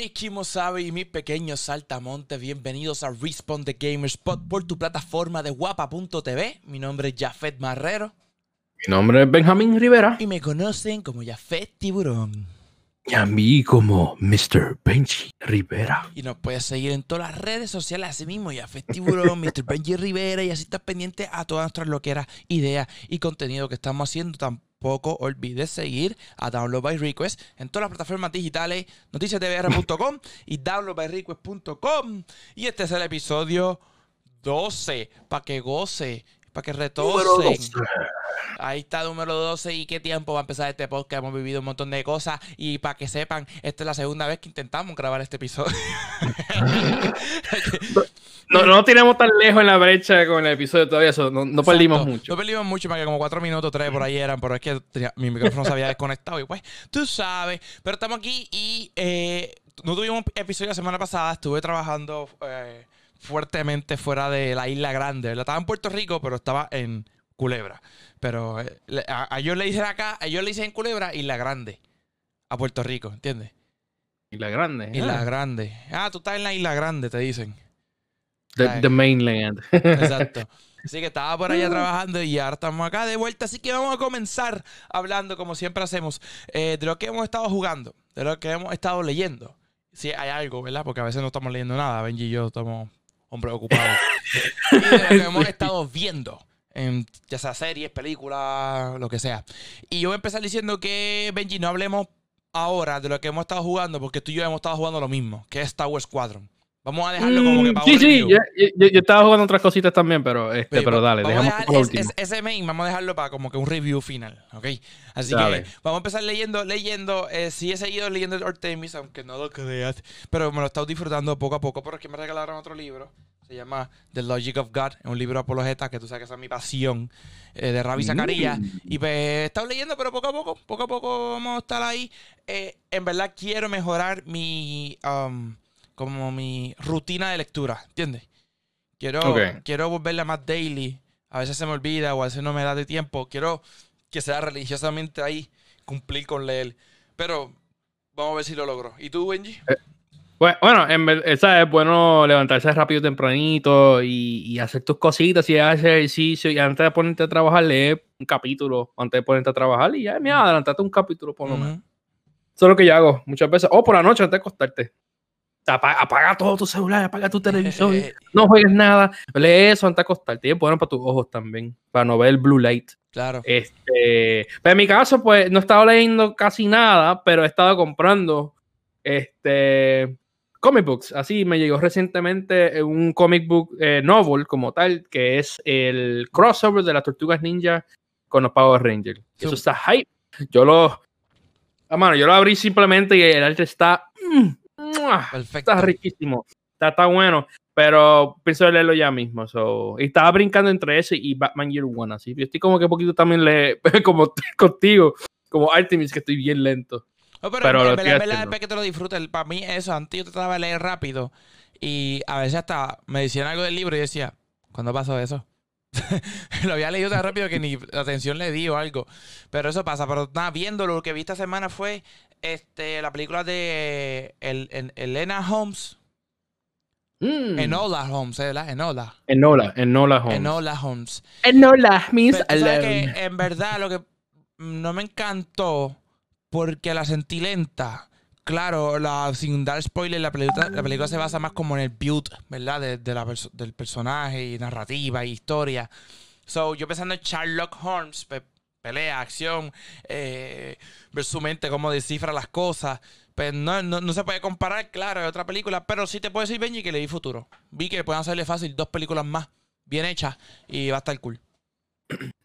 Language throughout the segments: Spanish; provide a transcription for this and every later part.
Mickey Mosabe y mis pequeños saltamontes, bienvenidos a Respawn the Gamerspot por tu plataforma de guapa.tv. Mi nombre es Jafet Marrero. Mi nombre es Benjamín Rivera. Y me conocen como Jafet Tiburón. Y a mí como Mr. Benji Rivera. Y nos puedes seguir en todas las redes sociales, así mismo, Jafet Tiburón, Mr. Benji Rivera, y así estás pendiente a todas nuestras loqueras, ideas y contenido que estamos haciendo. Tampoco olvides seguir a Download by Request en todas las plataformas digitales, noticiasdbr.com y downloadbyrequest.com. Y este es el episodio 12, para que goce, para que retocen. Ahí está, número 12. ¿Y qué tiempo va a empezar este podcast? Hemos vivido un montón de cosas. Y para que sepan, esta es la segunda vez que intentamos grabar este episodio. no, no tenemos tan lejos en la brecha con el episodio todavía. no, no perdimos mucho. No perdimos mucho, más que como cuatro minutos, tres por ahí eran. Pero es que mi micrófono se había desconectado. Y pues, tú sabes. Pero estamos aquí y eh, no tuvimos episodio la semana pasada. Estuve trabajando eh, fuertemente fuera de la Isla Grande. Estaba en Puerto Rico, pero estaba en Culebra. Pero eh, a, ellos le dicen acá, a ellos le dicen Culebra Isla Grande. A Puerto Rico, ¿entiendes? Isla Grande. Isla ah. Grande. Ah, tú estás en la Isla Grande, te dicen. The, mainland. Exacto. Así que estaba por allá trabajando y ahora estamos acá de vuelta. Así que vamos a comenzar hablando, como siempre hacemos, eh, de lo que hemos estado jugando, de lo que hemos estado leyendo. Si hay algo, ¿verdad? Porque a veces no estamos leyendo nada. Benji y yo estamos hombres ocupados. y de lo que hemos estado viendo ya sea series, películas, lo que sea. Y yo voy a empezar diciendo que, Benji, no hablemos ahora de lo que hemos estado jugando, porque tú y yo hemos estado jugando lo mismo, que es Wars Squadron. Vamos a dejarlo como que para Sí, sí, yo, yo, estaba jugando otras cositas también, pero, este, pero dale, dejamos ese main, vamos a dejarlo para como que un review final, ¿ok? Así que vamos a empezar leyendo, leyendo. Eh, sí he seguido leyendo el Artemis, aunque no lo creas, pero me lo he estado disfrutando poco a poco porque me regalaron otro libro se llama The Logic of God, es un libro apologeta que tú sabes que esa es mi pasión, eh, de Zakaria. Mm. Y pues he estado leyendo, pero poco a poco, poco a poco vamos a estar ahí. Eh, en verdad quiero mejorar mi, um, como mi rutina de lectura, ¿entiendes? Quiero, quiero volverla más daily. A veces se me olvida o a veces no me da de tiempo. Quiero que sea religiosamente ahí, cumplir con leer. Pero vamos a ver si lo logro. ¿Y tú, Benji? Eh, bueno, en verdad es bueno levantarse rápido tempranito y, hacer tus cositas y hacer ejercicio y antes de ponerte a trabajar, leer un capítulo antes de ponerte a trabajar y ya, mira, adelantarte un capítulo por lo menos. Eso es lo que yo hago muchas veces. O por la noche antes de acostarte. Apaga, todo tu celular, apaga tu televisor, no juegues nada, lee eso antes de acostarte. Y es bueno para tus ojos también, para no ver el blue light. Claro. Este, pero en mi caso, pues no he estado leyendo casi nada, pero he estado comprando este comic books. Así me llegó recientemente un comic book eh, novel como tal, que es el crossover de las tortugas ninja con los Power Rangers. Eso está hype. Yo lo. Ah, mano, yo lo abrí simplemente y el arte está. Perfecto. Está riquísimo. Está, está bueno. Pero pienso leerlo ya mismo. y estaba brincando entre ese y Batman Year One. Así. Yo estoy como que poquito también le, como contigo, como Artemis, que estoy bien lento pero, en, verdad, que te lo disfrutes. Para mí, eso, antes yo trataba de leer rápido. Y a veces hasta me decían algo del libro y decía, ¿cuándo pasó eso? lo había leído tan rápido que ni atención le di o algo. Pero eso pasa. Pero nada, viéndolo, lo que vi esta semana fue este, la película de el, Elena Holmes. Mm. Enola Holmes, ¿verdad? Enola. Enola, Enola Holmes. Enola Holmes. Enola means que en verdad lo que no me encantó porque la sentí lenta. Claro, la, sin dar spoiler, la película, la película se basa más como en el build, ¿verdad? De, la del personaje y narrativa y historia. So, yo pensando en Sherlock Holmes, pelea, acción, eh, ver su mente, cómo descifra las cosas. Pues no, no, se puede comparar, claro, es otra película, pero sí te puedo decir, Benji, que le di futuro. Vi que pueden hacerle fácil dos películas más bien hechas y va a estar cool.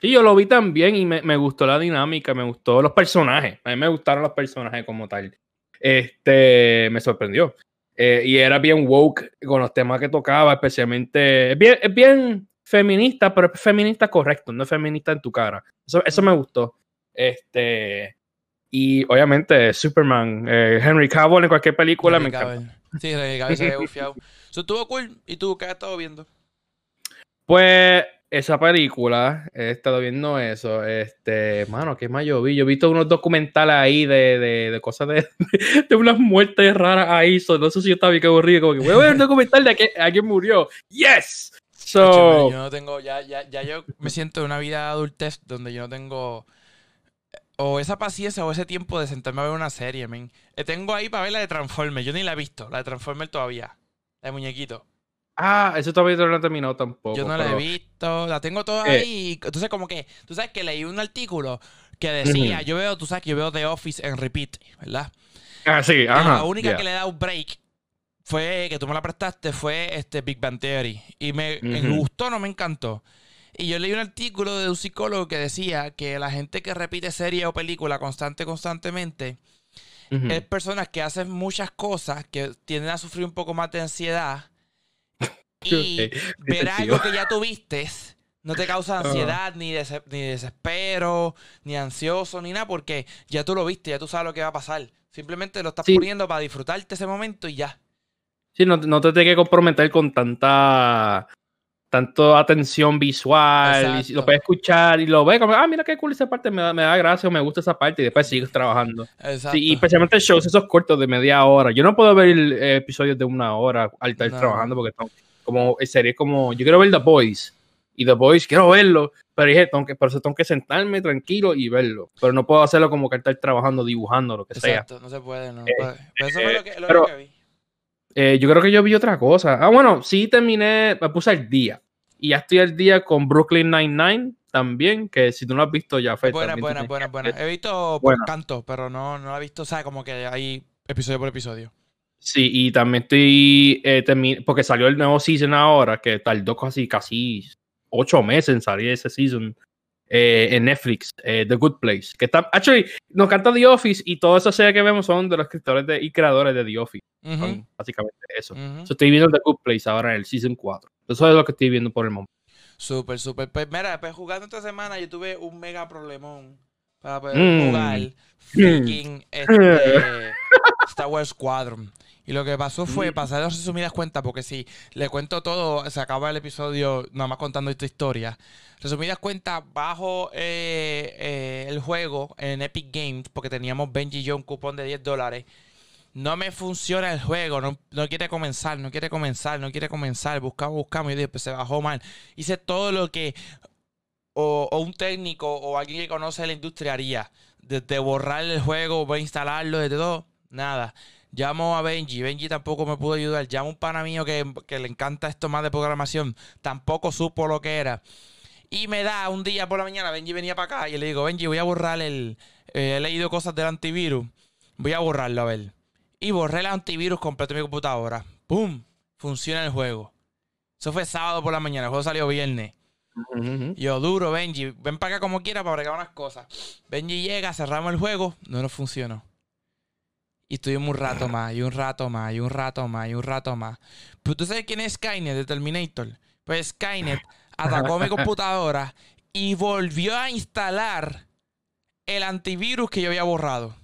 Sí, yo lo vi también y me, gustó la dinámica, me gustó los personajes. A mí me gustaron los personajes como tal. Este, me sorprendió. Eh, y era bien woke con los temas que tocaba, especialmente. Es bien, es bien feminista, pero es feminista correcto, no es feminista en tu cara. Eso, eso me gustó. Este. Y obviamente Superman, eh, Henry Cavill en cualquier película me encanta. Sí, Henry Cavill se ve estuvo cool. ¿Y tú qué has estado viendo? Pues esa película, he estado viendo eso. Este, mano, ¿qué más yo vi? Yo he visto unos documentales ahí de, de, cosas de, de, unas muertes raras ahí. no sé si yo estaba bien que aburrido, como que voy a ver un documental de que alguien murió. ¡Yes! So, yo no tengo, ya, ya, ya yo me siento en una vida adultez donde yo no tengo o esa paciencia o ese tiempo de sentarme a ver una serie, men. Eh, tengo ahí para ver la de Transformers. Yo ni la he visto, la de Transformers todavía. La de muñequito. Ah, eso todavía no lo he terminado tampoco. Yo no la he visto, la tengo toda eh. ahí. Entonces, como que, tú sabes que leí un artículo que decía, yo veo, tú sabes que yo veo The Office en repeat, ¿verdad? Ah, sí, ajá. La única que le da un break fue, que tú me la prestaste, fue este Big Bang Theory. Y me, me gustó, no me encantó. Y yo leí un artículo de un psicólogo que decía que la gente que repite serie o película constante, constantemente, es personas que hacen muchas cosas que tienden a sufrir un poco más de ansiedad y ver algo que ya tuviste no te causa ansiedad, ni, ni desespero, ni ansioso, ni nada, porque ya tú lo viste, ya tú sabes lo que va a pasar. Simplemente lo estás poniendo para disfrutarte ese momento y ya. Sí, no, no te tienes que comprometer con tanta tanto atención visual, y lo puedes escuchar y lo ves como, ah, mira qué cool esa parte, me da, me da gracia o me gusta esa parte y después sigues trabajando. Exacto. y especialmente shows esos cortos de media hora. Yo no puedo ver episodios de una hora al estar trabajando porque como serie como, yo quiero ver The Boys y The Boys quiero verlo, pero dije, tengo que, por eso tengo que sentarme tranquilo y verlo. Pero no puedo hacerlo como que estar trabajando, dibujando, lo que sea. Exacto, no se puede, no. Eh, pero eso fue lo que, lo que vi. Eh, yo creo que yo vi otra cosa. Ah, bueno, sí terminé, me puse al día. Y ya estoy al día con Brooklyn Nine-Nine también, que si tú no has visto ya fue. Buena, buena, buena, buena. He visto por canto, pero no, no he visto, o sea, como que hay episodio por episodio. Sí, y también estoy, eh, porque salió el nuevo season ahora, que tardó casi, casi ocho meses en salir ese season. Eh, en Netflix, eh, The Good Place. Que está, actually, nos canta The Office y toda esa serie que vemos son de los escritores de, y creadores de The Office. básicamente eso. estoy viendo The Good Place ahora en el Season 4. Eso es lo que estoy viendo por el momento. Súper, súper. Pues mira, pues jugando esta semana yo tuve un mega problemón para poder mm. jugar mm. freaking este, Star Wars Squadron. Y lo que pasó fue mm. pasar resumidas cuentas, porque si le cuento todo, se acaba el episodio nada más contando esta historia. Resumidas cuentas, bajo eh, eh, el juego en Epic Games, porque teníamos Benji y yo un cupón de 10 dólares. No me funciona el juego, no, quiere comenzar, no quiere comenzar, no quiere comenzar. Buscamos, buscamos y después se bajó mal. Hice todo lo que o, un técnico o alguien que conoce la industria haría. Desde borrar el juego, voy a instalarlo, desde todo, nada. Llamo a Benji, Benji tampoco me pudo ayudar. Llamo a un pana mío que, le encanta esto más de programación, tampoco supo lo que era. Y me da un día por la mañana, Benji venía para acá y le digo, Benji, voy a borrar el... Eh, he leído cosas del antivirus, voy a borrarlo, a ver. Y borré el antivirus completo de mi computadora. ¡Pum! Funciona el juego. Eso fue sábado por la mañana, el juego salió viernes. Yo, duro, Benji, ven para acá como quiera para bregar unas cosas. Benji llega, cerramos el juego, no nos funcionó. Y estuvimos un rato más, y un rato más, y un rato más, y un rato más. Pero tú sabes quién es Skynet de Terminator. Pues Skynet atacó mi computadora y volvió a instalar el antivirus que yo había borrado.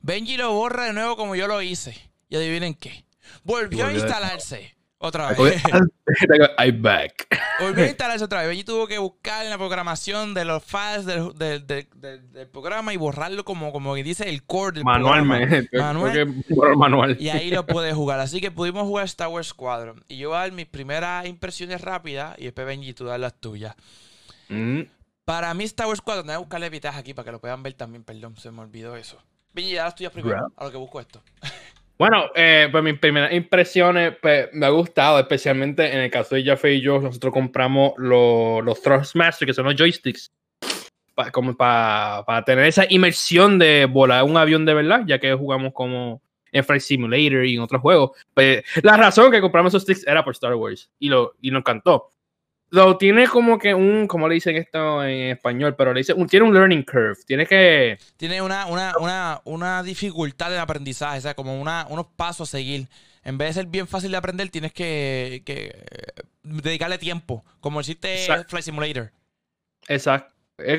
Benji lo borra de nuevo como yo lo hice. Y adivinen qué. Volvió a instalarse. Otra vez. I'm back. Volvió a instalarse otra vez. Benji tuvo que buscar en la programación de los files del, del, programa y borrarlo como, como dice el core del Manualmente. Manual. Manual. Y ahí lo pude jugar. Así que pudimos jugar Star Wars Squadron. Y yo voy a dar mis primeras impresiones rápidas y después Benji tú das las tuyas. Mm. Para mí Star Wars Squadron, voy a buscarle vitaja aquí para que lo puedan ver también. Perdón, se me olvidó eso. Benji, ya las tuyas primero, a lo que busco esto. Bueno, eh, pues mis primeras impresiones pues, me ha gustado, especialmente en el caso de Jaffe y yo, nosotros compramos los, los Thrustmaster, que son los joysticks, como para tener esa inmersión de volar un avión de verdad, ya que jugamos como en Flight Simulator y en otros juegos. Pues, la razón que compramos esos sticks era por Star Wars y, lo, y nos encantó. Lo tiene como que un, como le dicen esto en español, pero le dice, un, tiene un learning curve. Tiene que. Tiene una, una, una, una dificultad de aprendizaje, o sea, como una, unos pasos a seguir. En vez de ser bien fácil de aprender, tienes que, que eh, dedicarle tiempo. Como existe Flight Simulator. Exacto.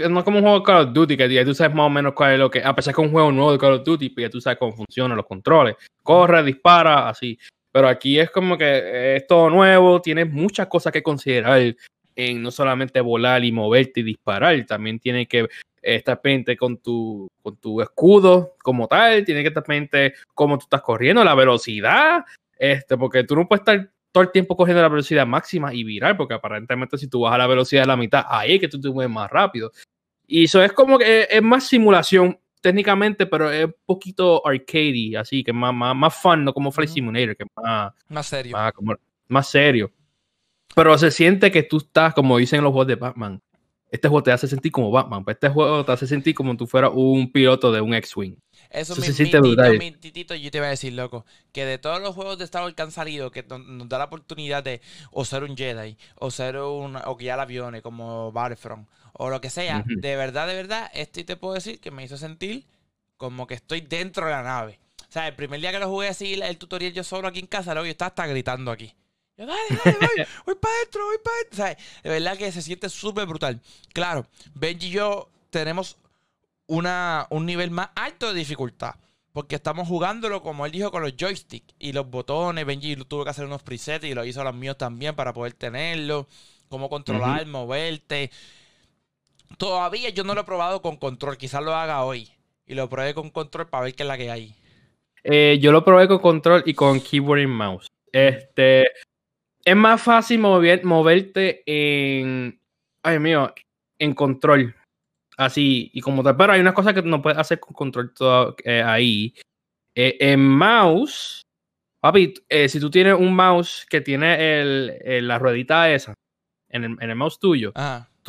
No es como un juego de Call of Duty, que ya tú sabes más o menos cuál es lo que. A pesar que es un juego nuevo de Call of Duty, pues ya tú sabes cómo funcionan los controles. Corre, dispara, así. Pero aquí es como que es todo nuevo, tienes muchas cosas que considerar en no solamente volar y moverte y disparar, también tiene que estar pendiente con tu, con tu escudo como tal, tiene que estar pendiente cómo tú estás corriendo, la velocidad, este, porque tú no puedes estar todo el tiempo cogiendo la velocidad máxima y virar, porque aparentemente si tú vas a la velocidad de la mitad, ahí es que tú te mueves más rápido. Y eso es como que es más simulación técnicamente, pero es un poquito arcade, así que más, más, más fun, no como Flight Simulator, que más, más serio. Más, serio. Pero se siente que tú estás, como dicen los juegos de Batman, este juego te hace sentir como Batman, pero este juego te hace sentir como si tú fueras un piloto de un X-Wing. Eso, mi, se siente brutal. Mi titito, yo te voy a decir, loco, que de todos los juegos de Star Wars que han salido, que nos da la oportunidad de o ser un Jedi, o ser un, o guiar aviones como Battlefront, o lo que sea, de verdad, de verdad, esto te puedo decir que me hizo sentir como que estoy dentro de la nave. O sea, el primer día que lo jugué así, el tutorial yo solo aquí en casa, luego yo estaba hasta gritando aquí. Yo, dale, dale, voy, voy para adentro, voy para adentro. O sea, de verdad que se siente súper brutal. Claro, Benji y yo tenemos una, un nivel más alto de dificultad. Porque estamos jugándolo, como él dijo, con los joysticks y los botones. Benji tuvo que hacer unos presets y lo hizo a los míos también para poder tenerlo. Cómo controlar, moverte. Todavía yo no lo he probado con control, quizás lo haga hoy. Y lo probé con control para ver qué es la que hay. Eh, yo lo probé con control y con keyboard y mouse. Este es más fácil mover, moverte en. Ay mío, en control. Así, y como tal. Pero hay unas cosas que no puedes hacer con control todo, eh, ahí. Eh, en mouse, papi, si tú tienes un mouse que tiene el, la ruedita esa en el, en el mouse tuyo,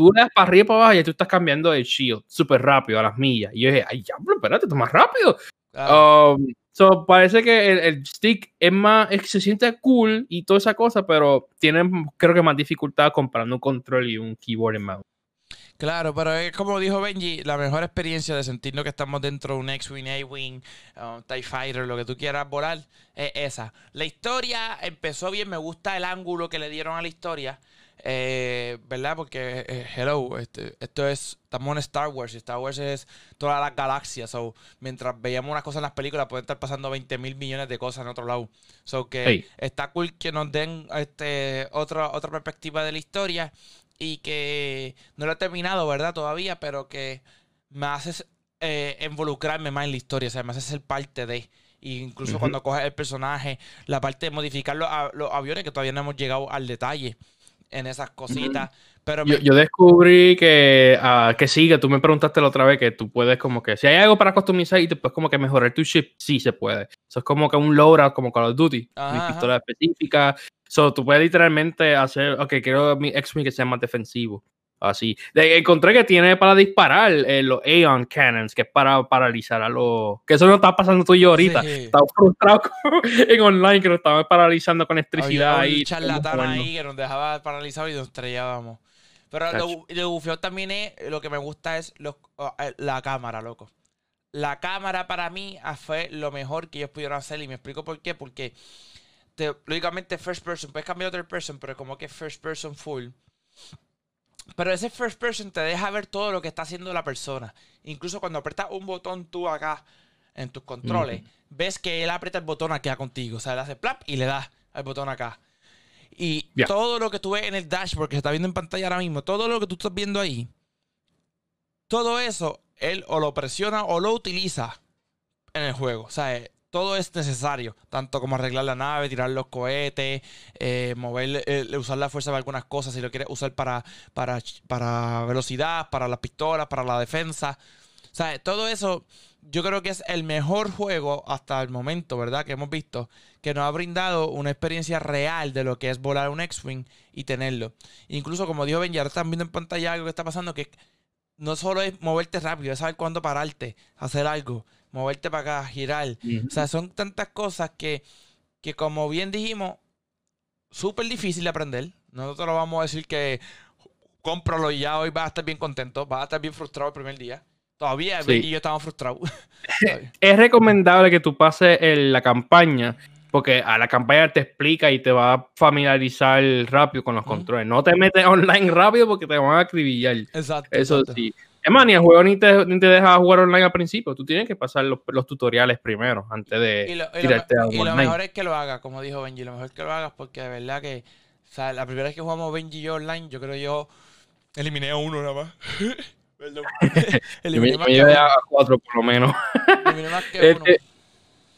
tú le das para arriba y para abajo y tú estás cambiando el shield súper rápido a las millas. Y yo dije, ay, ya, pero espérate, esto más rápido. Um, so, parece que el, stick es más, se siente cool y toda esa cosa, pero tiene, creo que más dificultad comprando un control y un keyboard en mouse. Claro, pero es como dijo Benji, la mejor experiencia de sentirnos que estamos dentro de un X-Wing, A-Wing, um, TIE Fighter, lo que tú quieras volar, es esa. La historia empezó bien, me gusta el ángulo que le dieron a la historia. Eh, ¿Verdad? Porque, eh, hello, este, esto es, estamos en Star Wars y Star Wars es todas las galaxias. So, mientras veíamos unas cosas en las películas, pueden estar pasando 20 mil millones de cosas en otro lado. So, que está cool que nos den este, otra, otra perspectiva de la historia y que no lo he terminado, ¿verdad? Todavía, pero que me hace eh, involucrarme más en la historia, o sea, me hace ser parte de. incluso cuando coges el personaje, la parte de modificar los, los aviones, que todavía no hemos llegado al detalle en esas cositas. Pero yo, descubrí que, uh, que sí, que tú me preguntaste la otra vez que tú puedes como que, si hay algo para customizar y te puedes como que mejorar tu ship, sí se puede. Eso es como que un loadout como Call of Duty, mi pistola específica. So, tú puedes literalmente hacer, ok, quiero mi X-Wing que sea más defensivo. Así. encontré que tiene para disparar eh, los Aeon Cannons, que es para paralizar a los. Que eso no está pasando tú y yo ahorita. Estaba frustrado en online que nos estaba paralizando con electricidad. y charlatán ahí que nos dejaba paralizados y nos estrellábamos. Pero lo, lo también es. Lo que me gusta es los, eh, la cámara, loco. La cámara para mí ah, fue lo mejor que ellos pudieron hacer y me explico por qué. Porque, lógicamente, first person, puedes cambiar third person, pero como que first person full pero ese first person te deja ver todo lo que está haciendo la persona. Incluso cuando apretas un botón tú acá en tus controles, ves que él aprieta el botón aquí contigo. O sea, le hace plap y le das al botón acá. Y todo lo que tú ves en el dashboard que se está viendo en pantalla ahora mismo, todo lo que tú estás viendo ahí, todo eso, él o lo presiona o lo utiliza en el juego. O sea, todo es necesario, tanto como arreglar la nave, tirar los cohetes, eh, mover, eh, usar la fuerza para algunas cosas, si lo quieres usar para, para, para velocidad, para las pistolas, para la defensa. O sea, todo eso yo creo que es el mejor juego hasta el momento, ¿verdad? Que hemos visto, que nos ha brindado una experiencia real de lo que es volar un X-Wing y tenerlo. Incluso como dijo Ben, ya están viendo en pantalla algo que está pasando, que no solo es moverte rápido, es saber cuándo pararte, hacer algo moverte para acá, girar. O sea, son tantas cosas que, que como bien dijimos, súper difícil de aprender. Nosotros lo vamos a decir que cómpralo y ya hoy vas a estar bien contento, vas a estar bien frustrado el primer día. Todavía y yo estamos frustrados. es recomendable que tú pases la campaña porque a la campaña te explica y te va a familiarizar rápido con los controles. No te metes online rápido porque te van a acribillar. Exacto. Eso sí. Es más, ni el juego ni te, ni te deja jugar online al principio. Tú tienes que pasar los, los tutoriales primero antes de Y lo, y lo- a y lo online. mejor es que lo hagas, como dijo Benji, lo mejor es que lo hagas porque de verdad que, o sea, la primera vez que jugamos Benji y yo online, yo creo yo eliminé a uno nada más. Perdón. Yo me, eliminé, más me que uno. a cuatro por lo menos. eliminé más que uno.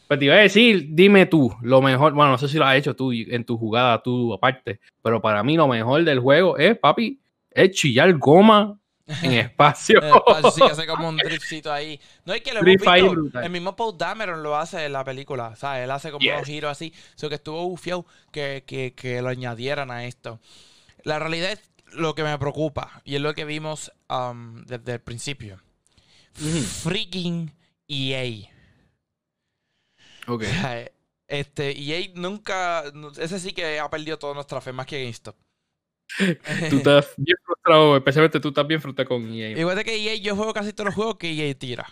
Pues te iba a decir, dime tú, lo mejor, bueno, no sé si lo has hecho tú en tu jugada, tú aparte, pero para mí lo mejor del juego es, papi, es chillar goma en espacio. En espacio, sí que hace como un driftcito ahí. No es que lo hemos visto. El mismo Paul Dameron lo hace en la película. O sea, él hace como Yes. unos giros así. So que estuvo bufiado que, que, que lo añadieran a esto. La realidad es lo que me preocupa. Y es lo que vimos um, desde el principio. Freaking EA. Ok. Este, EA nunca. Ese sí que ha perdido toda nuestra fe más que GameStop. Tú estás bien frustrado, especialmente tú estás bien frustrado con EA. Igual de que EA, yo juego casi todos los juegos que EA tira.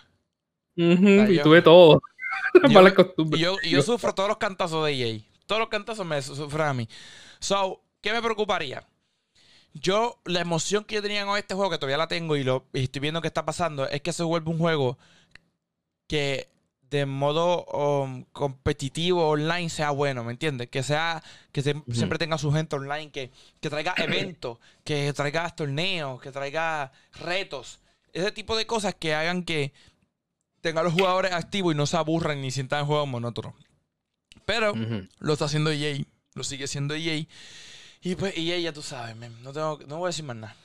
Sea, y yo- tuve todo. yo- Malas costumbres. yo, sufro todos los cantazos de EA. Todos los cantazos me su- sufren a mí. So, ¿qué me preocuparía? Yo, la emoción que yo tenía con este juego, que todavía la tengo y, lo, y estoy viendo qué está pasando, es que se vuelve un juego que de modo um, competitivo online sea bueno, ¿me entiendes? Que sea, que se- siempre tenga su gente online, que, que traiga eventos, que traiga torneos, que traiga retos. Ese tipo de cosas que hagan que tenga a los jugadores activos y no se aburran ni sientan el juego monótono. Pero lo está haciendo EA, lo sigue siendo EA. Y pues EA ya tú sabes, men, no, tengo, no voy a decir más nada.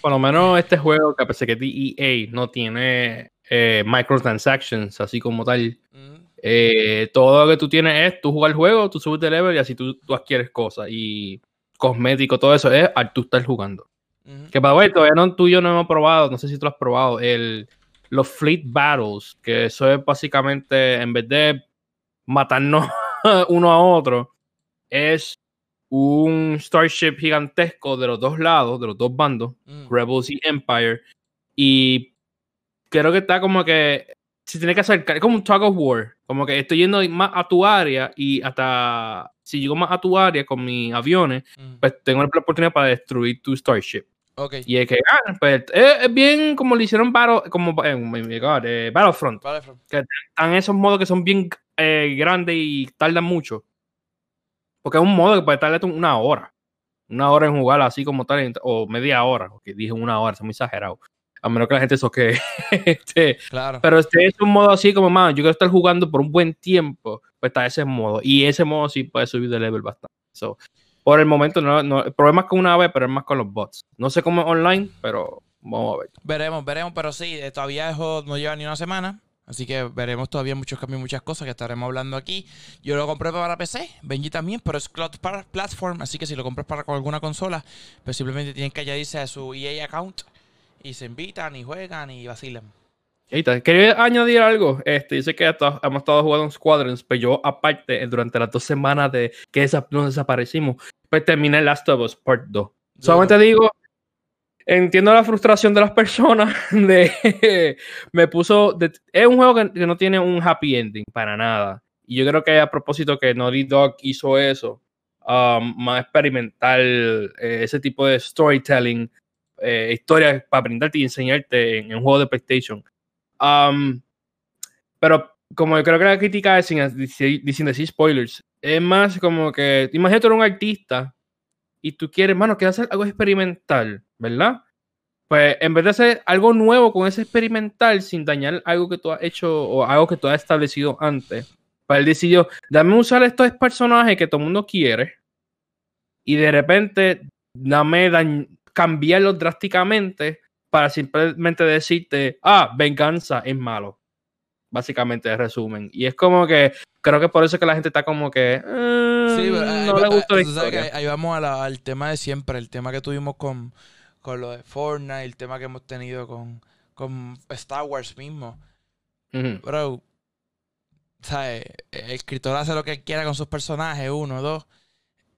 Por lo menos este juego, que a pesar que EA no tiene eh, microtransactions, así como tal, Mm, eh, todo lo que tú tienes es tú jugar el juego, tú subes de level y así tú, tú adquieres cosas. Y cosmético, todo eso es al tú estar jugando. ujú. Que para ver, todavía no, tú y yo no hemos probado, no sé si tú lo has probado, el, los Fleet Battles, que eso es básicamente, en vez de matarnos uno a otro, es un Starship gigantesco de los dos lados, de los dos bandos, Mm. Rebels y Empire, y creo que está como que se tiene que acercar, es como un tug of war, como que estoy yendo más a tu área y hasta si llego más a tu área con mis aviones, Mm. pues tengo la oportunidad para destruir tu Starship. Ok. Y el que gana, pues es, es bien como le hicieron Battle, como eh, oh God, eh, Battlefront. Vale, Fran. Están esos modos que son bien eh, grandes y tardan mucho. Porque es un modo que puede tardar una hora. Una hora en jugar así como tal, o media hora, porque dije una hora, es muy exagerado. A menos que la gente eso que. este, Claro. pero este es un modo así como, más yo quiero estar jugando por un buen tiempo, pues está ese modo. Y ese modo sí puede subir de level bastante. So, por el momento, no, no, el problema es con una vez, pero es más con los bots. No sé cómo es online, pero vamos a ver. Veremos, veremos, pero sí, eh, todavía el juego no lleva ni una semana. Así que veremos todavía muchos cambios, muchas cosas que estaremos hablando aquí. Yo lo compré para PC, Benji también, pero es cloud platform, así que si lo compras para alguna consola, pues simplemente tienen que añadirse a su EA account y se invitan y juegan y vacilan. Quería añadir algo. Este, dice que hasta- hemos estado jugando en Squadrons, pero yo, aparte, eh, durante las dos semanas de que desa- nos desaparecimos, pues terminé Last of Us Part 2. Solamente digo, entiendo la frustración de las personas. De, me puso. de- es un juego que, que no tiene un happy ending para nada. Y yo creo que a propósito que Naughty Dog hizo eso, um, más experimental, eh, ese tipo de storytelling, eh, historias para brindarte y enseñarte en, en un juego de PlayStation. Um, pero como yo creo que la crítica es sin, sin decir spoilers, es más como que, imagínate eres un artista y tú quieres, mano, quieres hacer algo experimental, ¿verdad? Pues en vez de hacer algo nuevo con ese experimental sin dañar algo que tú has hecho o algo que tú has establecido antes, pues él decidió, dame usar estos personajes que todo el mundo quiere y de repente dame dañ- cambiarlos drásticamente para simplemente decirte, ah, venganza es malo. Básicamente, en resumen. Y es como que creo que por eso es que la gente está como que "Eh, Sí, pero ahí no va- le gusta la tú sabes que historia. ahí- vamos a la- al tema de siempre, el tema que tuvimos con, con lo de Fortnite, el tema que hemos tenido con, con Star Wars mismo. Bro, ¿sabes? El escritor hace lo que quiera con sus personajes, uno, dos.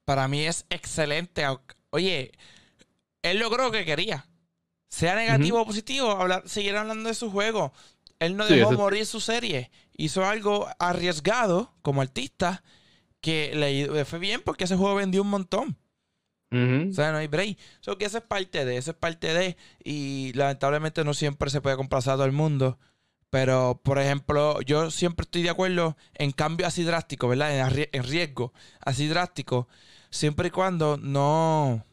Para mí es excelente. Oye, él logró lo que quería. Sea negativo o positivo, hablar, seguir hablando de su juego. Él no Sí, dejó eso- morir su serie. Hizo algo arriesgado como artista que le, fue bien porque ese juego vendió un montón. O sea, no hay break. So, que eso es parte de, eso es parte de. Y lamentablemente no siempre se puede complacer a todo el mundo. Pero, por ejemplo, yo siempre estoy de acuerdo en cambio así drástico, ¿verdad? En, riesgo así drástico. Siempre y cuando no.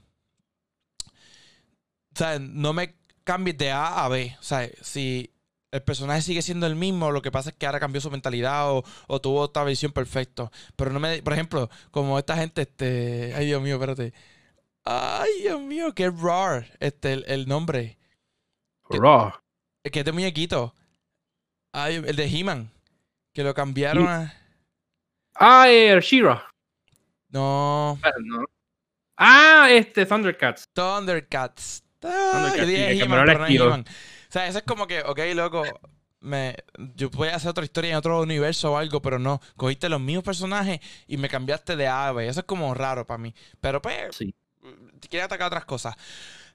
O sea, no me cambies de A a B. O sea, si el personaje sigue siendo el mismo, lo que pasa es que ahora cambió su mentalidad o, tuvo otra visión perfecta. Pero no me. Por ejemplo, como esta gente, este. Ay, Dios mío, espérate. Ay, Dios mío, qué raro este, el, nombre. Raw. Que, que es de muñequito. Ay, el de He-Man. Que lo cambiaron a. Ah, eh, Shira. No. Ah, este, Thundercats. Thundercats. Ah, yo dije He-Man, pero no He-Man. O sea, eso es como que, ok, loco, me, yo podía hacer otra historia en otro universo o algo, pero no. Cogiste los mismos personajes y me cambiaste de ave. Eso es como raro para mí. Pero pues, sí. quiere atacar otras cosas.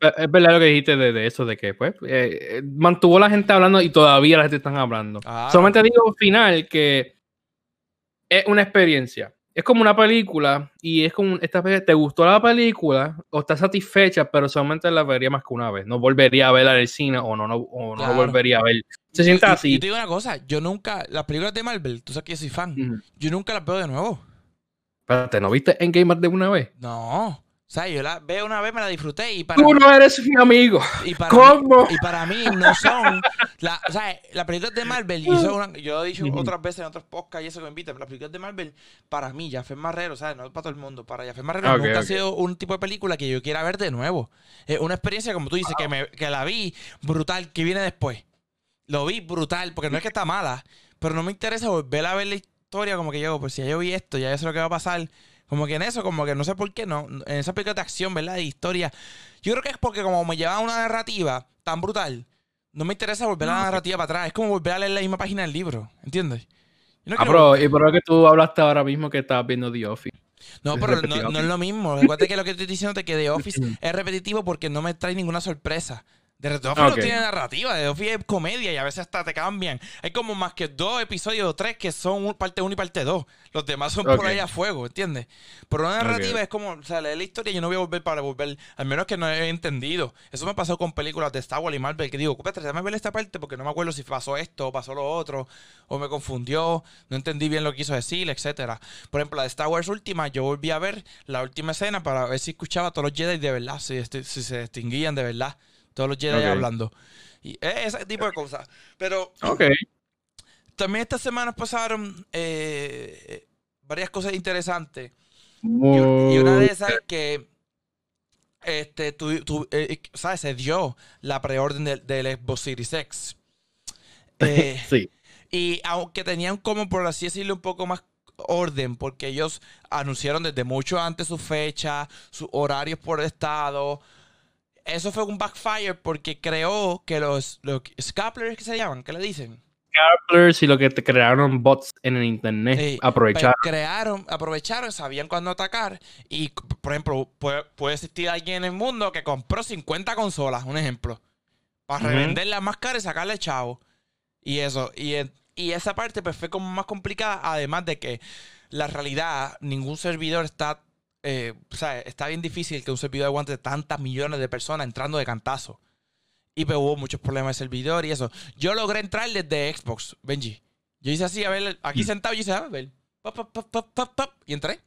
Es verdad lo que dijiste de, eso, de que pues eh, eh, mantuvo la gente hablando y todavía la gente está hablando. Solamente digo final que es una experiencia. Es como una película y es como esta te gustó la película o estás satisfecha, pero solamente la vería más que una vez. No volvería a verla en el cine o no, no, o no volvería a ver. Se siente así. Yo te digo una cosa, yo nunca, las películas de Marvel, tú sabes que yo soy fan, yo nunca las veo de nuevo. Espérate, ¿no viste en Gamer de una vez? No. O sea, yo la veo una vez, me la disfruté y para Tú no eres mi amigo. Y para ¿Cómo? Mí, y para mí no son... La, o sea, las películas de Marvel, y eso yo lo he dicho otras veces en otros podcasts y eso que me invitan, las películas de Marvel, para mí, Jafet Marrero, ¿sabes? No es para todo el mundo, para Jafet Marrero nunca ha sido un tipo de película que yo quiera ver de nuevo. Es una experiencia, como tú dices, que, me, que la vi brutal, que viene después. Lo vi brutal, porque no es que está mala, pero no me interesa volver a ver la historia como que yo, pues si ya yo vi esto, ya sé lo que va a pasar como que en eso, como que no sé por qué, no. En esa película de acción, ¿verdad? De historia. Yo creo que es porque como me lleva una narrativa tan brutal, no me interesa volver a la narrativa para atrás. Es como volver a leer la misma página del libro. ¿Entiendes? ah, pero, y por lo que tú hablaste ahora mismo que estabas viendo The Office. No, pero no, no, es lo mismo. Recuerda que lo que estoy diciendo es que The Office es repetitivo porque no me trae ninguna sorpresa. De The Office no tiene narrativa, The Office es comedia y a veces hasta te cambian. Hay como más que dos episodios o tres que son parte uno y parte dos. Los demás son por ahí a fuego, ¿entiendes? Pero una narrativa es como, o sea, leer la historia y yo no voy a volver para volver, al menos que no he entendido. Eso me pasó con películas de Star Wars y Marvel, que digo, espérate, déjame ver esta parte porque no me acuerdo si pasó esto o pasó lo otro, o me confundió, no entendí bien lo que quiso decir, etcétera. Por ejemplo, la de Star Wars última, yo volví a ver la última escena para ver si escuchaba a todos los Jedi de verdad, si, si se distinguían de verdad. Todos los Jedi hablando. Y ese tipo de cosas. Pero. También estas semanas pasaron eh, varias cosas interesantes. Y, una de esas es que. Este, tú, eh, ¿sabes? Se dio la preorden del, Xbox Series X. Eh, sí. Y aunque tenían como, por así decirlo, un poco más orden, porque ellos anunciaron desde mucho antes su fecha, sus horarios por estado, eso fue un backfire porque creó que los, los scalpers que se llaman, ¿qué le dicen? Scalpers y lo que te crearon bots en el internet pues, aprovecharon. crearon, aprovecharon, sabían cuándo atacar. Y, por ejemplo, puede, existir alguien en el mundo que compró 50 consolas, un ejemplo, para revenderlas más caras y sacarle chavo. Y eso, y, y esa parte pues fue como más complicada, además de que la realidad, ningún servidor está eh, o sea, está bien difícil que un servidor aguante tantas millones de personas entrando de cantazo. Y pues, hubo muchos problemas de servidor y eso. Yo logré entrar desde Xbox, Benji. Yo hice así, a ver, aquí mm. sentado, yo hice, a ver, y entré.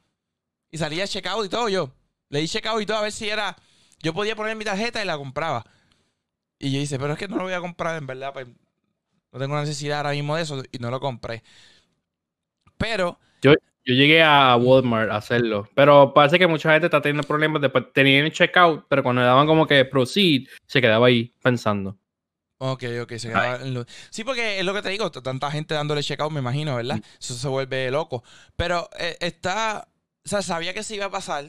Y salía checkout y todo yo. Le di checkout y todo a ver si era. Yo podía poner mi tarjeta y la compraba. Y yo hice, pero es que no lo voy a comprar, en verdad. Pues, no tengo necesidad ahora mismo de eso y no lo compré. Pero yo, yo llegué a Walmart a hacerlo, pero parece que mucha gente está teniendo problemas. Después tenían el checkout, pero cuando le daban como que proceed, se quedaba ahí pensando. Ok, ok, se quedaba Sí, porque es lo que te digo, tanta gente dándole checkout, me imagino, ¿verdad? Mm. Eso se vuelve loco. Pero eh, está, o sea, sabía que se iba a pasar.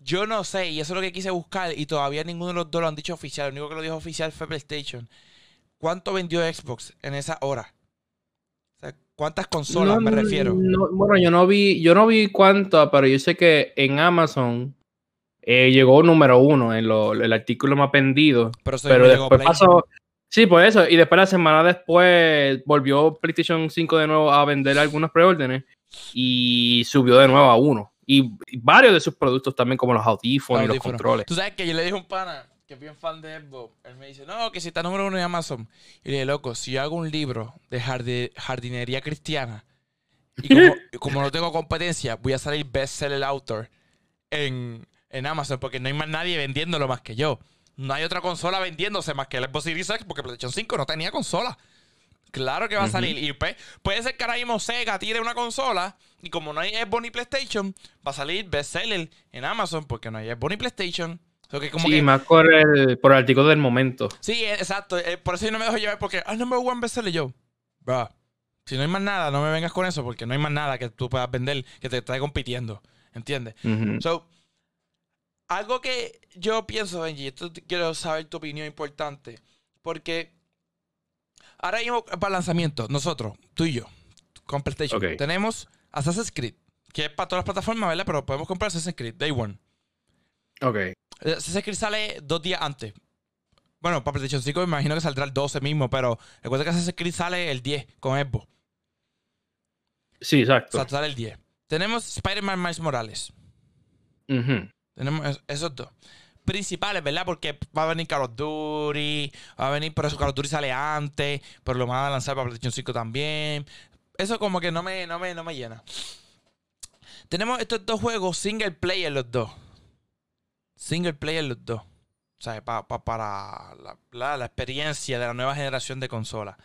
Yo no sé, y eso es lo que quise buscar, y todavía ninguno de los dos lo han dicho oficial. Lo único que lo dijo oficial fue PlayStation. ¿Cuánto vendió Xbox en esa hora? ¿Cuántas consolas me refiero? bueno, yo no vi, yo no vi cuánto, pero yo sé que en Amazon eh, llegó número uno en el artículo más vendido. Pero, después pasó. Sí, por eso. Y después la semana después volvió PlayStation 5 de nuevo a vender algunos preórdenes y subió de nuevo a uno. Y, varios de sus productos también, como los audífonos y los controles. Tú sabes que yo le dije a un pana que es bien fan de Xbox. Él me dice, no, que si está número uno en Amazon. Y le dije, loco, si yo hago un libro de jardinería cristiana y como, no tengo competencia, voy a salir bestseller author en, en Amazon porque no hay más nadie vendiéndolo más que yo. No hay otra consola vendiéndose más que el Xbox Series X porque PlayStation 5 no tenía consola. Claro que va a salir. Y pues, puede ser que ahora mismo Sega tire una consola y como no hay Xbox ni PlayStation, va a salir bestseller en Amazon porque no hay Xbox ni PlayStation. Sí, más por el, por el artículo del momento. Sí, exacto. Eh, por eso yo no me dejo llevar porque, ah, number one bestseller yo. Bro, si no hay más nada, no me vengas con eso porque no hay más nada que tú puedas vender que te esté compitiendo. ¿Entiendes? So, algo que yo pienso, Benji, esto quiero saber tu opinión importante. Porque ahora mismo para lanzamiento, nosotros, tú y yo, con PlayStation, tenemos Assassin's Creed, que es para todas las plataformas, ¿verdad? Pero podemos comprar Assassin's Creed, Day One. Ok. Eh, Assassin's Creed sale dos días antes. Bueno, para PlayStation 5 me imagino que saldrá el 12 mismo, pero recuerda que Assassin's Creed sale el 10 con Xbox. Sí, exacto. O sea, sale el 10. Tenemos Spider-Man Miles Morales. Tenemos esos dos. Principales, ¿verdad? Porque va a venir Call of Duty, va a venir, por eso Call of Duty sale antes, pero lo van a lanzar para PlayStation 5 también. Eso como que no me, no me, no me llena. Tenemos estos dos juegos single player los dos. Single player los dos. O sea, para la, la, experiencia de la nueva generación de consolas.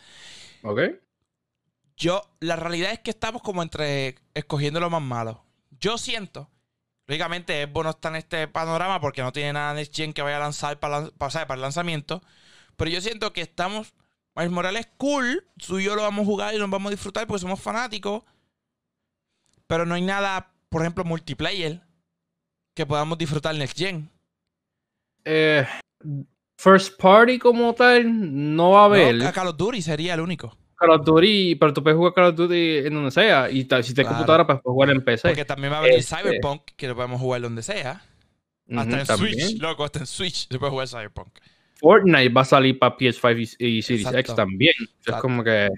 Ok. Yo, la realidad es que estamos como entre escogiendo lo más malo. Yo siento, lógicamente Xbox no está en este panorama porque no tiene nada Next Gen que vaya a lanzar para, para, el lanzamiento. Pero yo siento que estamos. Miles Morales cool, tú y yo lo vamos a jugar y nos vamos a disfrutar porque somos fanáticos. Pero no hay nada, por ejemplo, multiplayer que podamos disfrutar Next Gen. Eh, first Party como tal, no va a haber. No, Call of Duty sería el único. Call of Duty, pero tú puedes jugar Call of Duty en donde sea. Y si te computadora, pues puedes jugar en PC. Porque también va a venir este Cyberpunk, que lo podemos jugar donde sea. Hasta en Switch, loco, hasta en Switch se puede jugar Cyberpunk. Fortnite va a salir para PS5 y, Series X también. Es como que.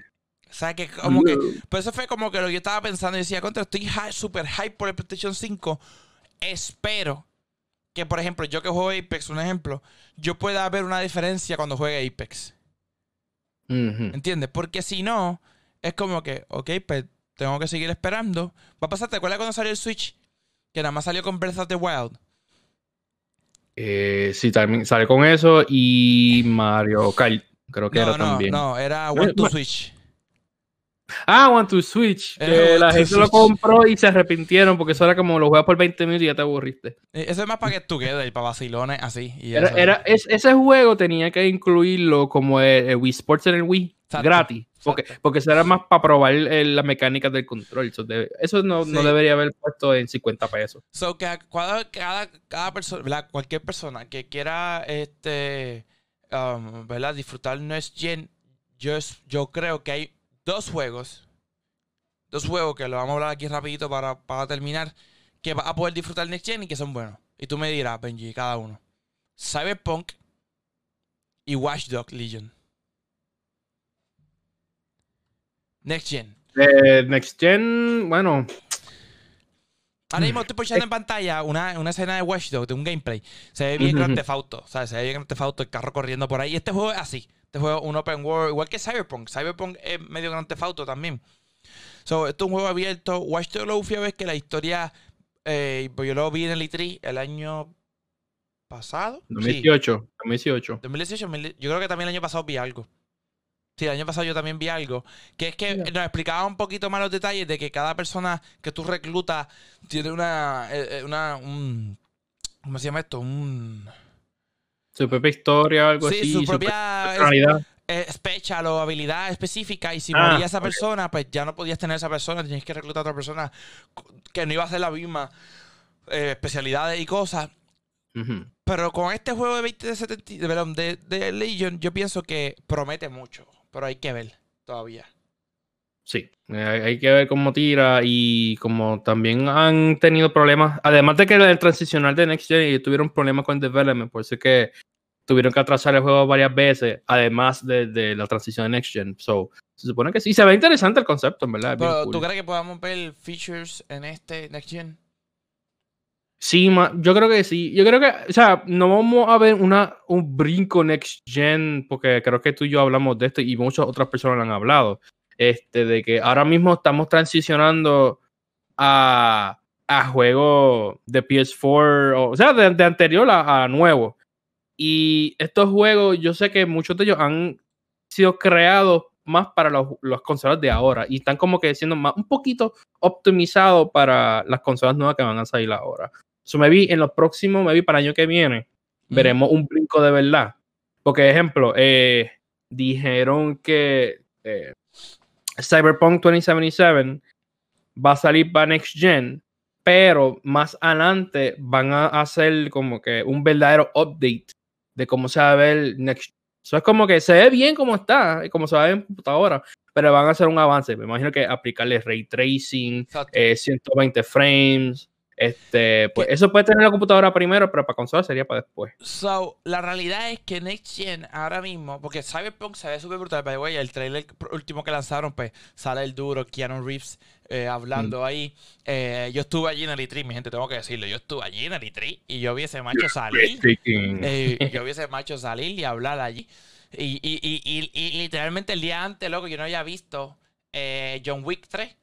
O sea, que como que. Pues eso fue como que lo que yo estaba pensando y decía, contra, estoy super hype por el PlayStation 5. Espero que, por ejemplo, yo que juego Apex, un ejemplo, yo pueda ver una diferencia cuando juegue Apex. ¿Entiendes? Porque si no, es como que, ok, pues tengo que seguir esperando. Va a pasar, ¿te acuerdas cuando salió el Switch? Que nada más salió con Breath of the Wild. Eh, sí, también sale con eso y Mario Kart. Creo que era también. No, era One to Switch. Ah, One to Switch. la gente lo compró y se arrepintieron porque eso era como lo juegas por 20 minutos y ya te aburriste. Eh, eso es más para quedes y para vacilones así. era, ese juego tenía que incluirlo como el, Wii Sports en el Wii. gratis. Porque, porque eso era más para probar la mecánica del control. Eso, no, debería haber puesto en 50 pesos. So que cada, cada, persona, cualquier persona que quiera este, um, disfrutar Next Gen, yo, yo creo que hay dos juegos. Dos juegos que lo vamos a hablar aquí rapidito para, terminar. Que vas a poder disfrutar Next Gen y que son buenos. Y tú me dirás, Benji, cada uno. Cyberpunk y Watchdog Legion. Next Gen. Eh, Next Gen, bueno. Ahora mismo estoy poniendo en pantalla una, una escena de Watchdog, de un gameplay. Se ve bien Grand Theft Auto. O sea, se ve bien Grand Theft Auto, el carro corriendo por ahí. Y este juego es así. Este juego un open world, igual que Cyberpunk. Cyberpunk es medio Grand Theft Auto también. So, esto es un juego abierto. Watch the lo fui a ver que la historia, eh, pues yo lo vi en el E3 el año pasado. 2018. 2018. 2018. Yo creo que también el año pasado vi algo. Sí, el año pasado yo también vi algo. Que es que nos explicaba un poquito más los detalles de que cada persona que tú reclutas tiene una. Eh, eh, una un, ¿Cómo se llama esto? Un su propia historia, algo sí, así. su propia realidad. special o habilidad específica. Y si ah, moría esa persona, pues ya no podías tener esa persona. Tenías que reclutar a otra persona que no iba a ser la misma eh, especialidades y cosas. Pero con este juego de 2070, de, de, Legion, yo pienso que promete mucho. Pero hay que ver todavía. Sí, hay que ver cómo tira y como también han tenido problemas, además de que el transicional de Next Gen tuvieron problemas con el development, por eso es que tuvieron que atrasar el juego varias veces, además de, la transición de Next Gen. So, se supone que sí, se ve interesante el concepto, en verdad. Pero, ¿tú crees que podamos ver features en este Next Gen? Sí, yo creo que sí. Yo creo que, o sea, no vamos a ver una, un brinco next gen, porque creo que tú y yo hablamos de esto y muchas otras personas lo han hablado. Este, de que ahora mismo estamos transicionando a, a juegos de PS4, o, sea, de, anterior a, nuevo. Y estos juegos, yo sé que muchos de ellos han sido creados más para los, los consolas de ahora y están como que siendo más un poquito optimizados para las consolas nuevas que van a salir ahora. So, me vi en los próximos, me vi para el año que viene, veremos un brinco de verdad. Porque, ejemplo, eh, dijeron que eh, Cyberpunk 2077 va a salir para Next Gen, pero más adelante van a hacer como que un verdadero update de cómo se va a ver Next Eso es como que se ve bien como está, como se va a ver en computadora, pero van a hacer un avance. Me imagino que aplicarle ray tracing, 120 eh, frames, este, pues eso puede tener la computadora primero, pero para consola sería para después. So, la realidad es que Next Gen ahora mismo, porque Cyberpunk se ve súper brutal, by the el trailer último que lanzaron, pues sale el duro Keanu Reeves eh, hablando mm. ahí. Eh, yo estuve allí en el E3, mi gente, tengo que decirlo. Yo estuve allí en el E3 y yo vi ese macho salir. Eh, yo vi ese macho salir y hablar allí. Y, y, y, y, literalmente el día antes, loco, yo no había visto John Wick 3.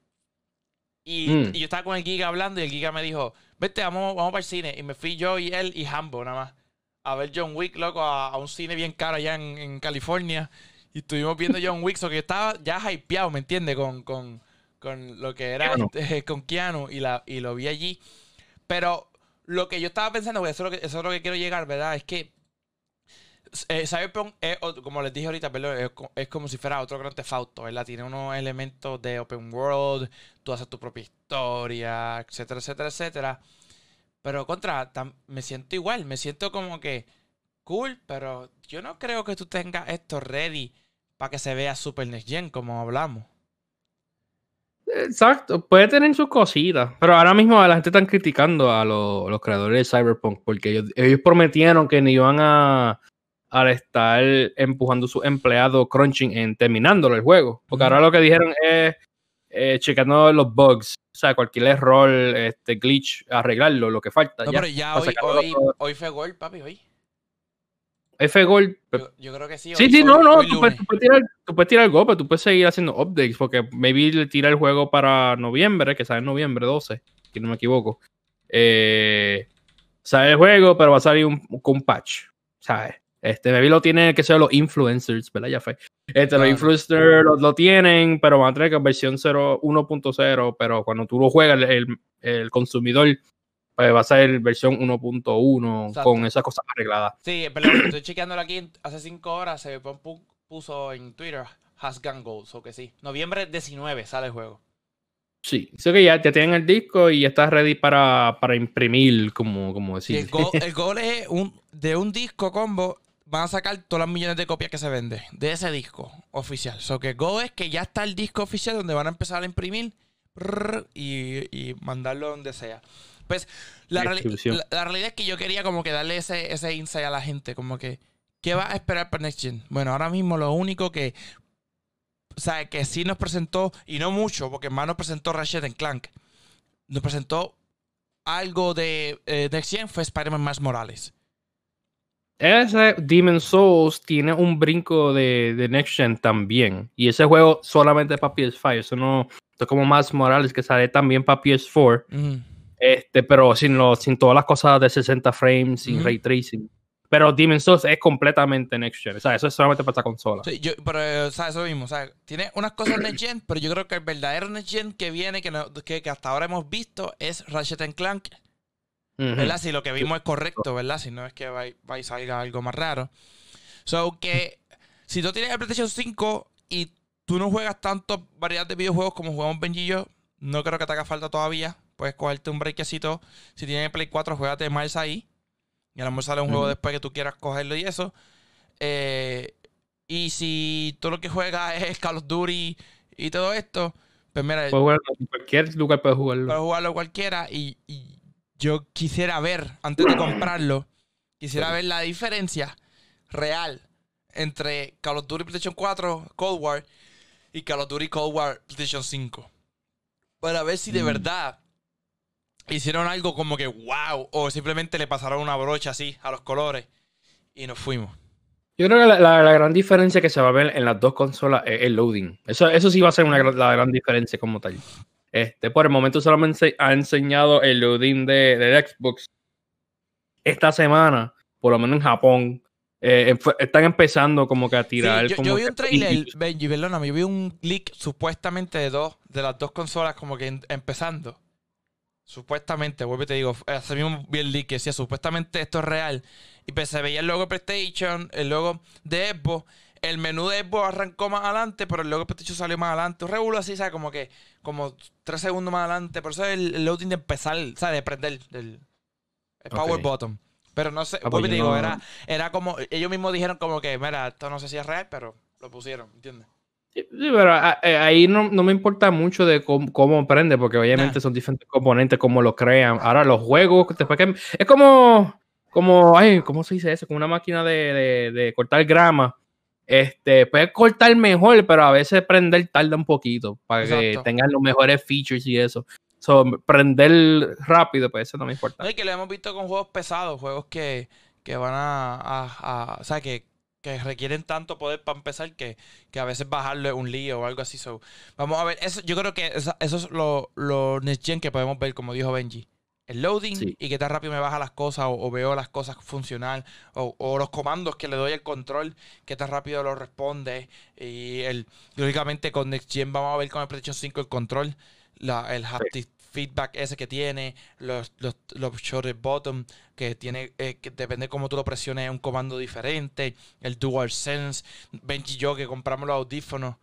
Mm. Y, yo estaba con el Giga hablando y el Giga me dijo, vete, vamos, vamos para el cine. Y me fui yo y él y Hambo nada más a ver John Wick, loco, a, un cine bien caro allá en, California. Y estuvimos viendo John Wick, so que estaba ya hypeado, ¿me entiendes? Con, con, con, lo que era este, con Keanu y, la, y lo vi allí. Pero lo que yo estaba pensando, eso es lo que, eso es lo que quiero llegar, ¿verdad? Es que eh, Cyberpunk es, como les dije ahorita, es, como si fuera otro Grand Theft Auto, ¿verdad? Tiene unos elementos de open world, tú haces tu propia historia, etcétera, etcétera, etcétera. Pero contra, me siento igual, me siento como que cool, pero yo no creo que tú tengas esto ready para que se vea Super Next Gen, como hablamos. Exacto, puede tener sus cositas, pero ahora mismo la gente está criticando a los creadores de Cyberpunk porque ellos prometieron que ni iban a, al estar empujando su empleado crunching en terminándolo el juego. Porque ahora lo que dijeron es eh, checando los bugs, o sea, cualquier error, este glitch, arreglarlo, lo que falta. No, ya, pero ya hoy, hoy, hoy, fue gol, papi, hoy. F gol. Yo, creo que sí. Sí, sí, no, no. Tú puedes, tirar, tú puedes, tirar, el gol, pero tú puedes seguir haciendo updates. Porque maybe le tira el juego para noviembre, que sale en noviembre 12, si no me equivoco. Eh, sale el juego, pero va a salir un, con un patch. ¿Sabes? Este, maybe lo tienen que ser los influencers, ¿verdad? Ya fue. Este, Los influencers lo, tienen, pero van a tener que versión 1.0, pero cuando tú lo juegas, el, el consumidor pues va a ser versión 1.1 con esas cosas arregladas. Sí, pero estoy chequeándolo aquí hace 5 horas, se puso en Twitter Has Gun Goals, o que sí. Noviembre 19 sale el juego. Sí, sé que ya, te tienen el disco y ya estás ready para, para imprimir, como, como decir. El gol, el gol es un, de un disco combo van a sacar todas las millones de copias que se venden de ese disco oficial. So que Go es que ya está el disco oficial donde van a empezar a imprimir y, mandarlo donde sea. Pues la, realidad es que yo quería como que darle ese, ese insight a la gente, como que, ¿qué va a esperar para Next Gen? Bueno, ahora mismo lo único que, o sea, que sí nos presentó, y no mucho, porque más nos presentó Ratchet Clank, nos presentó algo de eh, Next Gen fue Spider-Man más Morales ese Demon Souls tiene un brinco de, de, Next Gen también. Y ese juego solamente para PS5. Eso no. es como más Morales que sale también para PS4. Este, pero sin, lo, sin todas las cosas de 60 frames, sin ray tracing. Pero Demon Souls es completamente Next Gen. O sea, eso es solamente para esta consola. Sí, yo, pero, o sea, eso mismo. O sea, tiene unas cosas Next Gen, pero yo creo que el verdadero Next Gen que viene, que, que, que hasta ahora hemos visto, es Ratchet Clank ¿verdad? Si lo que vimos es correcto, ¿verdad? Si no es que va, y salga algo más raro. So que si tú tienes el PlayStation 5 y tú no juegas tanto variedad de videojuegos como jugamos Benji y yo, no creo que te haga falta todavía. Puedes cogerte un breakcito. Si tienes el Play 4, juegate Miles ahí. Y a lo mejor sale un juego después que tú quieras cogerlo y eso. Eh, y si tú lo que juegas es Call of Duty y todo esto, pues mira. Puedes jugarlo en cualquier lugar, puedes jugarlo. Puedes jugarlo cualquiera y yo quisiera ver, antes de comprarlo, quisiera ver la diferencia real entre Call of Duty PlayStation 4 Cold War y Call of Duty Cold War PlayStation 5. Para ver si de mm. verdad hicieron algo como que wow, o simplemente le pasaron una brocha así a los colores y nos fuimos. Yo creo que la, gran diferencia que se va a ver en las dos consolas es el loading. Eso, eso sí va a ser una, la gran diferencia como tal. Este, por el momento solamente ha enseñado el loading de, del Xbox. Esta semana, por lo menos en Japón, eh, están empezando como que a tirar. yo, vi un trailer, Benji, perdóname, yo vi un leak supuestamente de dos, de las dos consolas como que empezando. Supuestamente, vuelvo y te digo, hace mismo vi el leak que decía supuestamente esto es real. Y pues se veía el logo PlayStation, el logo de Xbox. El menú de Xbox arrancó más adelante, pero el logo de PlayStation salió más adelante. Un regulo así, ¿sabes? Como que, como tres segundos más adelante. Por eso el, loading de empezar, ¿sabes? De prender el, power button. Pero no sé, ah, pues digo, era, era como, ellos mismos dijeron como que, mira, esto no sé si es real, pero lo pusieron, ¿entiendes? Sí, pero ah, eh, ahí no, me importa mucho de cómo, prende, porque obviamente son diferentes componentes, cómo lo crean. Ahora los juegos, después que es como, como, ay, ¿cómo se dice eso? Como una máquina de, de, cortar grama. Este, puede cortar mejor, pero a veces prender tarda un poquito para que tengan los mejores features y eso. So, prender rápido, pues eso no me importa. No, y que lo hemos visto con juegos pesados, juegos que, que van a, a, O sea, que, que requieren tanto poder para empezar que, que a veces bajarle un lío o algo así. So, vamos a ver, eso, yo creo que eso, es lo, lo next gen que podemos ver, como dijo Benji. El loading y que tan rápido me baja las cosas o, veo las cosas funcionar o, o, los comandos que le doy el control, que tan rápido lo responde. Y el, lógicamente con Next Gen vamos a ver con el PlayStation 5 el control, la, el haptic feedback ese que tiene, los, los, los short bottom, que tiene, eh, que depende cómo tú lo presiones, un comando diferente, el dual sense, Benji y yo que compramos los audífonos,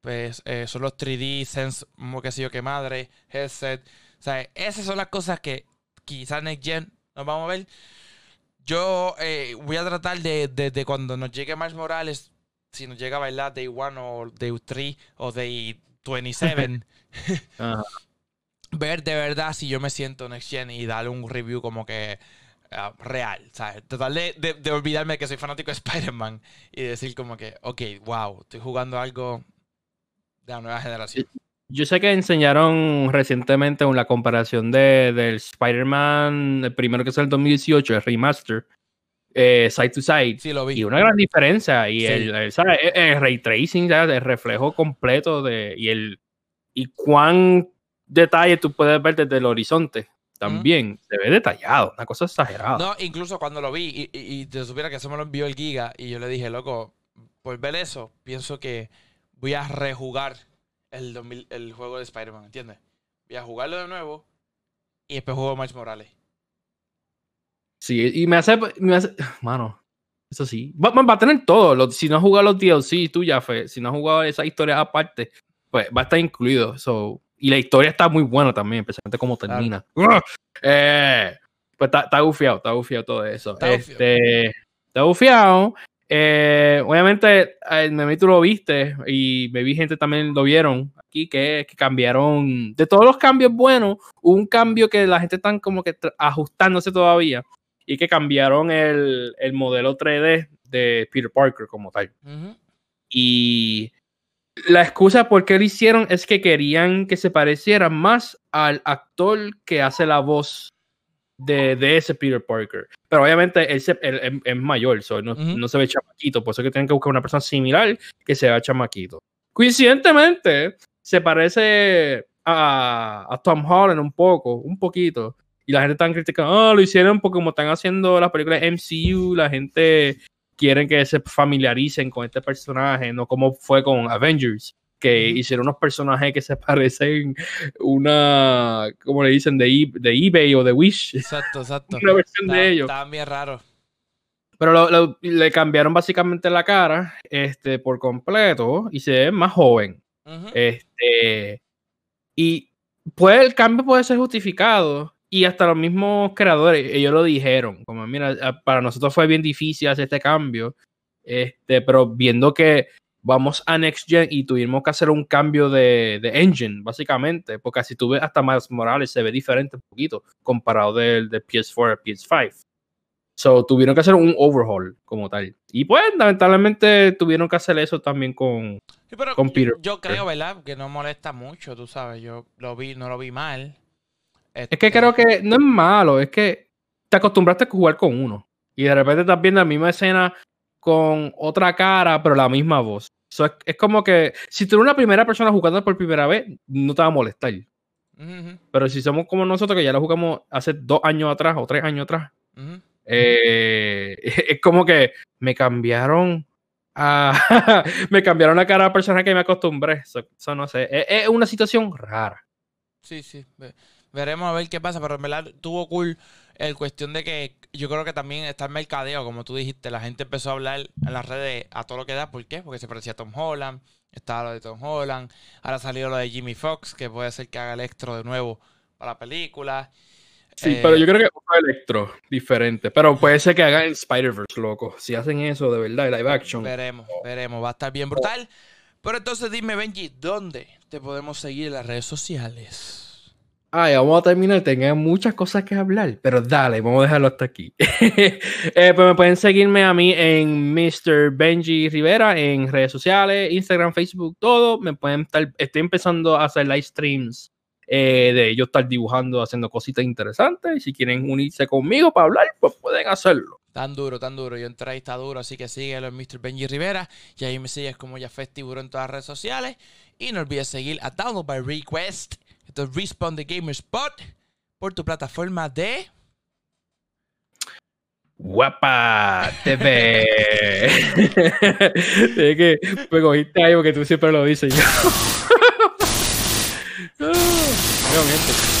pues eh, son los 3D sense, como que sé yo qué madre, headset, o sea, esas son las cosas que quizás Next Gen nos vamos a ver. Yo eh, voy a tratar de, de, cuando nos llegue Miles Morales, si nos llega a bailar Day 1 o Day 3 o Day 27, ver de verdad si yo me siento Next Gen y darle un review como que ah, real, ¿sabes? Tratar de, de, olvidarme que soy fanático de Spider-Man y decir como que, ok, wow, estoy jugando algo de la nueva generación. Yo sé que enseñaron recientemente una comparación de, del Spider-Man, el primero que es el 2018, el remaster, eh, side to side. Sí, lo vi. Y una gran diferencia. Y el, el, ray tracing, el reflejo completo de. Y el. Y cuán detalle tú puedes ver desde el horizonte. También se ve detallado, una cosa exagerada. No, incluso cuando lo vi y, y, te supiera que eso me lo envió el Giga y yo le dije, loco, por ver eso, pienso que voy a rejugar el, el juego de Spider-Man, ¿entiendes? Voy a jugarlo de nuevo y después juego Miles Morales. Sí, y me hace, me hace mano, eso sí. Va, va a tener todo. si no has jugado los DLC, tú ya fue. Si no has jugado esa historia aparte, pues va a estar incluido. So, y la historia está muy buena también, especialmente cómo termina. Eh, pues está, está gufiado, está gufiado todo eso. Está este, está gufiado. Eh, obviamente, me tú lo viste y me vi gente también lo vieron aquí que, cambiaron. De todos los cambios buenos, un cambio que la gente está como que ajustándose todavía y que cambiaron el, modelo 3D de Peter Parker como tal. Y la excusa por qué lo hicieron es que querían que se pareciera más al actor que hace la voz de, ese Peter Parker. Pero obviamente él, es mayor, no, se ve chamaquito, por eso que tienen que buscar una persona similar que se vea chamaquito. Coincidentemente, se parece a, Tom Holland un poco, un poquito. Y la gente está criticando, oh, lo hicieron porque como están haciendo las películas MCU, la gente quieren que se familiaricen con este personaje, no como fue con Avengers, que hicieron unos personajes que se parecen una, como le dicen, de, de eBay o de Wish. Exacto, exacto. una versión de ellos. Estaban bien raro. Pero le cambiaron básicamente la cara este, por completo y se ve más joven. este, y pues el cambio puede ser justificado y hasta los mismos creadores, ellos lo dijeron, como mira, para nosotros fue bien difícil hacer este cambio, este, pero viendo que vamos a Next Gen y tuvimos que hacer un cambio de, engine, básicamente, porque si tú ves hasta más Morales se ve diferente un poquito comparado del de PS4 a PS5. So, tuvieron que hacer un overhaul como tal. Y pues, lamentablemente, tuvieron que hacer eso también con, con Peter. Yo creo, ¿verdad? Que no molesta mucho, tú sabes. Yo lo vi, no lo vi mal. Es que creo Este, que no es malo, es que te acostumbraste a jugar con uno. Y de repente estás viendo la misma escena con otra cara, pero la misma voz. So, es, es como que si tú eres una primera persona jugando por primera vez, no te va a molestar. ujú, Pero si somos como nosotros, que ya lo jugamos hace dos años atrás o tres años atrás, eh, es como que me cambiaron a. me cambiaron la cara a la persona que me acostumbré. Eso, eso no sé. Es, es una situación rara. Sí, sí. ve- Veremos a ver qué pasa, pero en verdad tuvo cool el cuestión de que yo creo que también está el mercadeo, como tú dijiste, la gente empezó a hablar en las redes a todo lo que da. ¿Por qué? Porque se parecía a Tom Holland, estaba lo de Tom Holland, ahora salió lo de Jimmy Fox, que puede ser que haga Electro de nuevo para la película. Sí, Eh, pero yo creo que otro electro diferente. Pero puede ser que hagan Spider-Verse, loco. Si hacen eso de verdad, live action. Veremos, veremos, va a estar bien brutal. Pero entonces dime, Benji, ¿dónde te podemos seguir en las redes sociales? Ay, vamos a terminar. Tengo muchas cosas que hablar. Pero dale, vamos a dejarlo hasta aquí. Eh, pues me pueden seguirme a mí en Mr. Benji Rivera en redes sociales, Instagram, Facebook, todo. Me pueden estar. Estoy empezando a hacer live streams eh, de yo estar dibujando, haciendo cositas interesantes. Y si quieren unirse conmigo para hablar, pues pueden hacerlo. Tan duro, tan duro. Yo entré ahí, está duro, así que síguelo en Mr. Benji Rivera. Y ahí me sigues como ya Festiburo en todas las redes sociales. Y no olvides seguir a Download by Request. Esto es Respawn the Gamer Spot. Por tu plataforma de. Guapa TV. es que me cogiste ahí porque tú siempre lo dices yo. Obviamente.